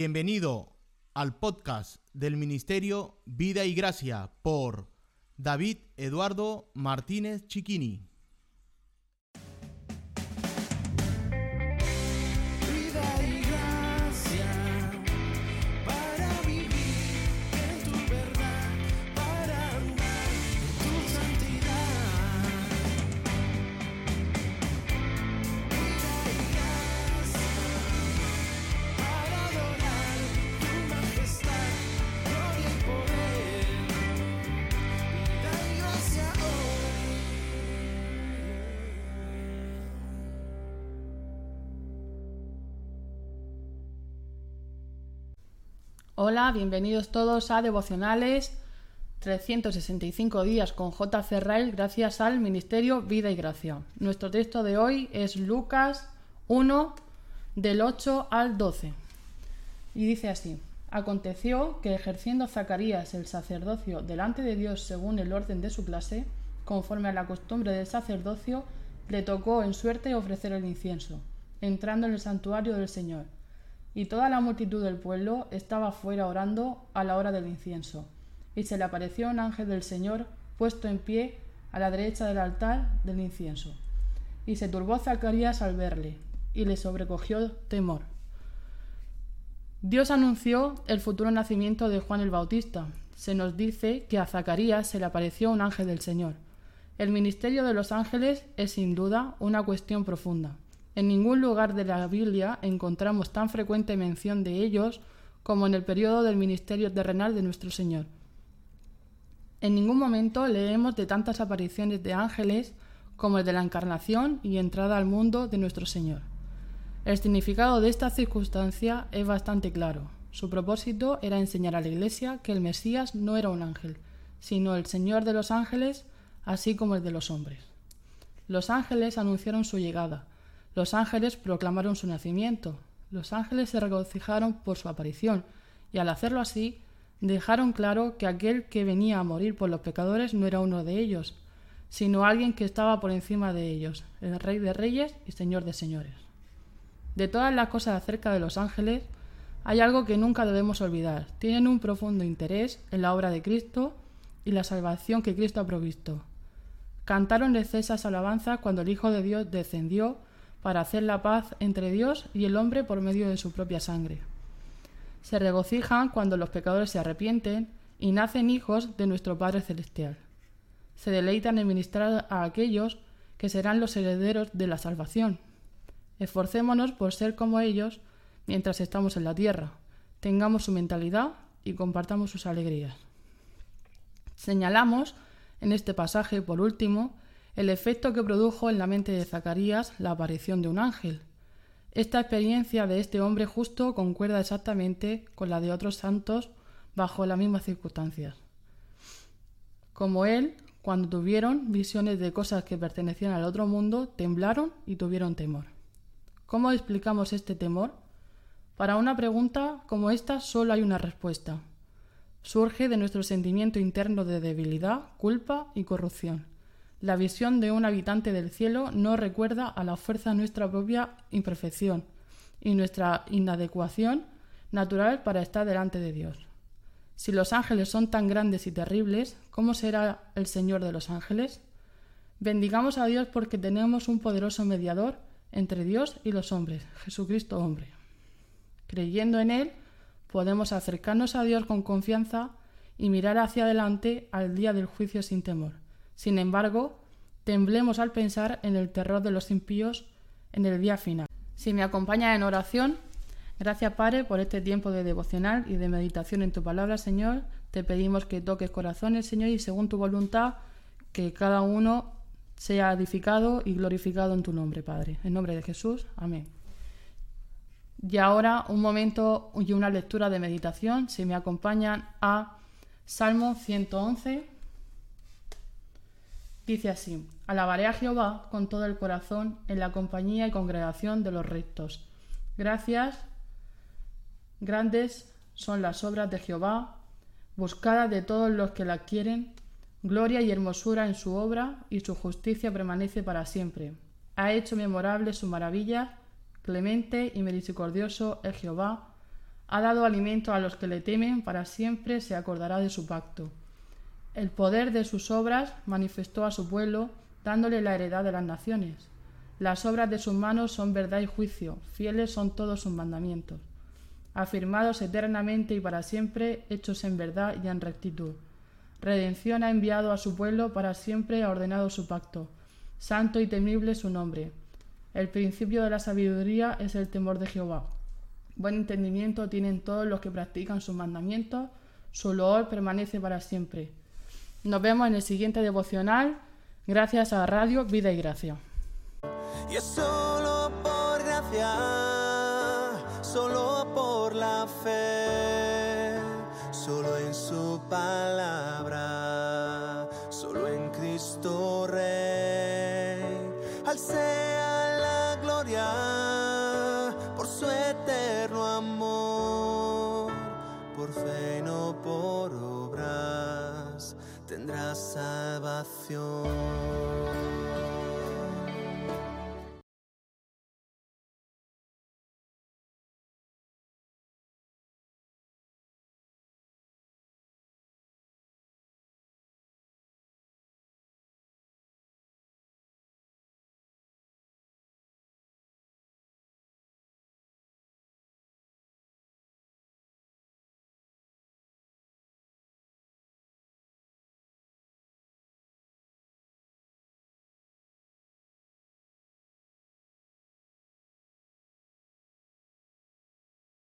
Bienvenido al podcast del Ministerio Vida y Gracia por David Eduardo Martínez Chiquini. Hola, bienvenidos todos a Devocionales 365 días con J. Ferrail gracias al Ministerio Vida y Gracia. Nuestro texto de hoy es Lucas 1 del 8 al 12. Y dice así, aconteció que ejerciendo Zacarías el sacerdocio delante de Dios según el orden de su clase, conforme a la costumbre del sacerdocio, le tocó en suerte ofrecer el incienso, entrando en el santuario del Señor. Y toda la multitud del pueblo estaba fuera orando a la hora del incienso. Y se le apareció un ángel del Señor puesto en pie a la derecha del altar del incienso. Y se turbó Zacarías al verle, y le sobrecogió temor. Dios anunció el futuro nacimiento de Juan el Bautista. Se nos dice que a Zacarías se le apareció un ángel del Señor. El ministerio de los ángeles es sin duda una cuestión profunda. En ningún lugar de la Biblia encontramos tan frecuente mención de ellos como en el periodo del ministerio terrenal de nuestro Señor. En ningún momento leemos de tantas apariciones de ángeles como el de la encarnación y entrada al mundo de nuestro Señor. El significado de esta circunstancia es bastante claro. Su propósito era enseñar a la Iglesia que el Mesías no era un ángel, sino el Señor de los ángeles, así como el de los hombres. Los ángeles anunciaron su llegada, los ángeles proclamaron su nacimiento, los ángeles se regocijaron por su aparición, y al hacerlo así, dejaron claro que aquel que venía a morir por los pecadores no era uno de ellos, sino alguien que estaba por encima de ellos, el Rey de Reyes y Señor de Señores. De todas las cosas acerca de los ángeles, hay algo que nunca debemos olvidar. Tienen un profundo interés en la obra de Cristo y la salvación que Cristo ha provisto. Cantaron excesas alabanzas cuando el Hijo de Dios descendió para hacer la paz entre Dios y el hombre por medio de su propia sangre. Se regocijan cuando los pecadores se arrepienten y nacen hijos de nuestro Padre Celestial. Se deleitan en ministrar a aquellos que serán los herederos de la salvación. Esforcémonos por ser como ellos mientras estamos en la tierra, tengamos su mentalidad y compartamos sus alegrías. Señalamos en este pasaje, por último, el efecto que produjo en la mente de Zacarías la aparición de un ángel. Esta experiencia de este hombre justo concuerda exactamente con la de otros santos bajo las mismas circunstancias. Como él, cuando tuvieron visiones de cosas que pertenecían al otro mundo, temblaron y tuvieron temor. ¿Cómo explicamos este temor? Para una pregunta como esta solo hay una respuesta. Surge de nuestro sentimiento interno de debilidad, culpa y corrupción. La visión de un habitante del cielo no recuerda a la fuerza nuestra propia imperfección y nuestra inadecuación natural para estar delante de Dios. Si los ángeles son tan grandes y terribles, ¿cómo será el Señor de los ángeles? Bendigamos a Dios porque tenemos un poderoso mediador entre Dios y los hombres, Jesucristo hombre. Creyendo en Él, podemos acercarnos a Dios con confianza y mirar hacia adelante al día del juicio sin temor. Sin embargo, temblemos al pensar en el terror de los impíos en el día final. Si me acompaña en oración, gracias Padre por este tiempo de devocional y de meditación en tu palabra, Señor. Te pedimos que toques corazones, Señor, y según tu voluntad, que cada uno sea edificado y glorificado en tu nombre, Padre. En nombre de Jesús, amén. Y ahora un momento y una lectura de meditación, si me acompañan a Salmo 111. Dice así, alabaré a Jehová con todo el corazón en la compañía y congregación de los rectos. Gracias, grandes son las obras de Jehová, buscadas de todos los que la quieren, gloria y hermosura en su obra, y su justicia permanece para siempre. Ha hecho memorable su maravilla, clemente y misericordioso es Jehová, Ha dado alimento a los que le temen, para siempre se acordará de su pacto. El poder de sus obras manifestó a su pueblo, dándole la heredad de las naciones. Las obras de sus manos son verdad y juicio, fieles son todos sus mandamientos. Afirmados eternamente y para siempre, hechos en verdad y en rectitud. Redención ha enviado a su pueblo, para siempre ha ordenado su pacto. Santo y temible su nombre. El principio de la sabiduría es el temor de Jehová. Buen entendimiento tienen todos los que practican sus mandamientos, su loor permanece para siempre. Nos vemos en el siguiente devocional, gracias a Radio Vida y Gracia. Y es solo por gracia, solo por la fe, solo en su palabra, solo en Cristo Rey. Al sea la gloria por su eterno amor, por fe y no por hoy tendrás salvación.